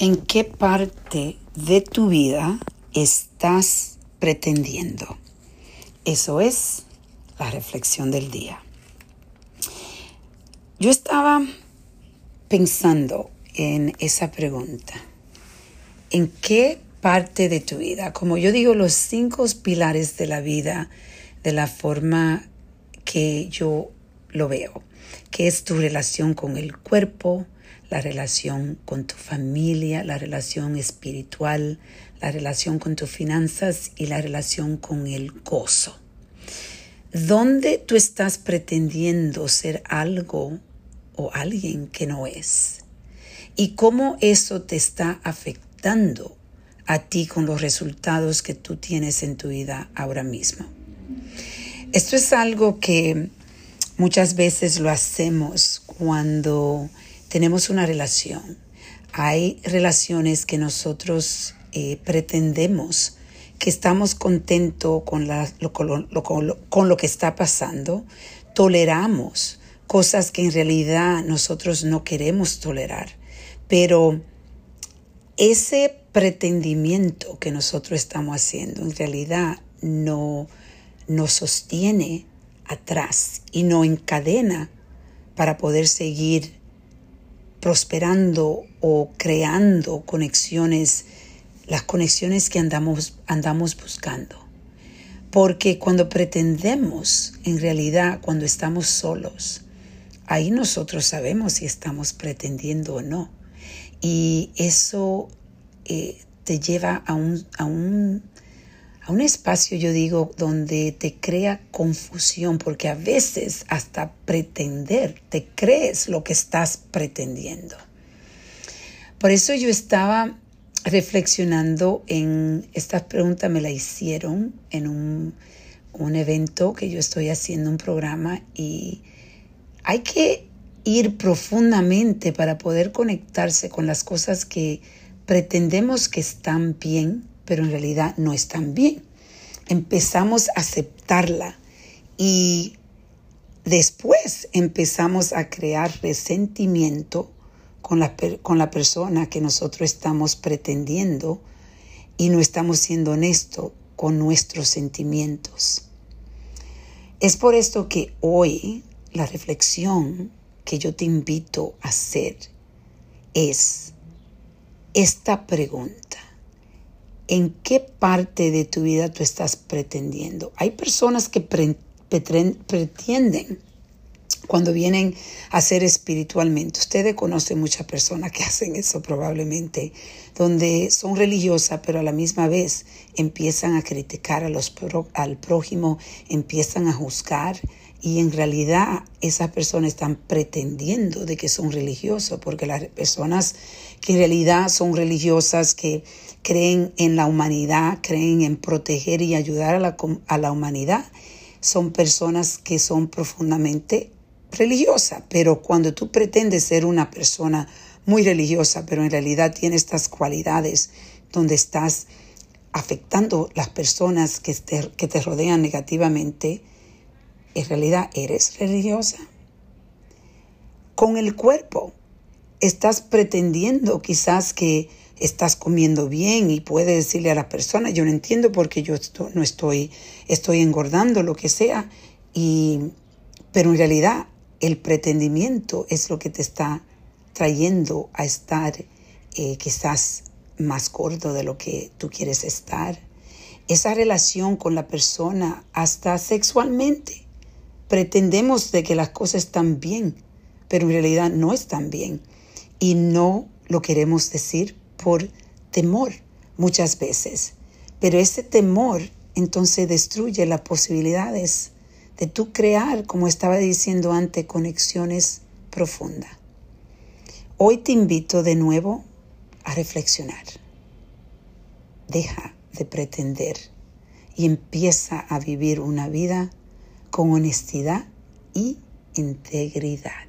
¿En qué parte de tu vida estás pretendiendo? Eso es la reflexión del día. Yo estaba pensando en esa pregunta. ¿En qué parte de tu vida? Como yo digo, los cinco pilares de la vida, de la forma que yo lo veo, que es tu relación con el cuerpo, la relación con tu familia, la relación espiritual, la relación con tus finanzas y la relación con el gozo. ¿Dónde tú estás pretendiendo ser algo o alguien que no es? ¿Y cómo eso te está afectando a ti con los resultados que tú tienes en tu vida ahora mismo? Esto es algo que muchas veces lo hacemos cuando tenemos una relación. Hay relaciones que nosotros eh, pretendemos que estamos contentos con, lo, con lo que está pasando, toleramos cosas que en realidad nosotros no queremos tolerar, pero ese pretendimiento que nosotros estamos haciendo en realidad no nos sostiene atrás y no encadena para poder seguir prosperando o creando conexiones, las conexiones que andamos, andamos buscando. Porque cuando pretendemos, en realidad, cuando estamos solos, ahí nosotros sabemos si estamos pretendiendo o no. Y eso eh, te lleva a un, a un a un espacio, yo digo, donde te crea confusión, porque a veces hasta pretender, te crees lo que estás pretendiendo. Por eso yo estaba reflexionando en, esta pregunta me la hicieron en un, un evento que yo estoy haciendo, un programa, y hay que ir profundamente para poder conectarse con las cosas que pretendemos que están bien pero en realidad no están bien. Empezamos a aceptarla y después empezamos a crear resentimiento con la, con la persona que nosotros estamos pretendiendo y no estamos siendo honestos con nuestros sentimientos. Es por esto que hoy la reflexión que yo te invito a hacer es esta pregunta en qué parte de tu vida tú estás pretendiendo. Hay personas que pretenden cuando vienen a ser espiritualmente. Ustedes conocen muchas personas que hacen eso probablemente, donde son religiosas, pero a la misma vez empiezan a criticar a los al prójimo, empiezan a juzgar y en realidad esas personas están pretendiendo de que son religiosos, porque las personas que en realidad son religiosas, que creen en la humanidad, creen en proteger y ayudar a la, a la humanidad, son personas que son profundamente religiosas. Pero cuando tú pretendes ser una persona muy religiosa, pero en realidad tiene estas cualidades donde estás afectando las personas que te, que te rodean negativamente, en realidad eres religiosa. Con el cuerpo estás pretendiendo quizás que estás comiendo bien y puedes decirle a la persona, yo no entiendo porque yo no estoy, estoy engordando, lo que sea, y, pero en realidad el pretendimiento es lo que te está trayendo a estar eh, quizás más gordo de lo que tú quieres estar. Esa relación con la persona hasta sexualmente pretendemos de que las cosas están bien, pero en realidad no están bien y no lo queremos decir por temor muchas veces. Pero ese temor entonces destruye las posibilidades de tú crear, como estaba diciendo antes, conexiones profundas. Hoy te invito de nuevo a reflexionar. Deja de pretender y empieza a vivir una vida con honestidad y integridad.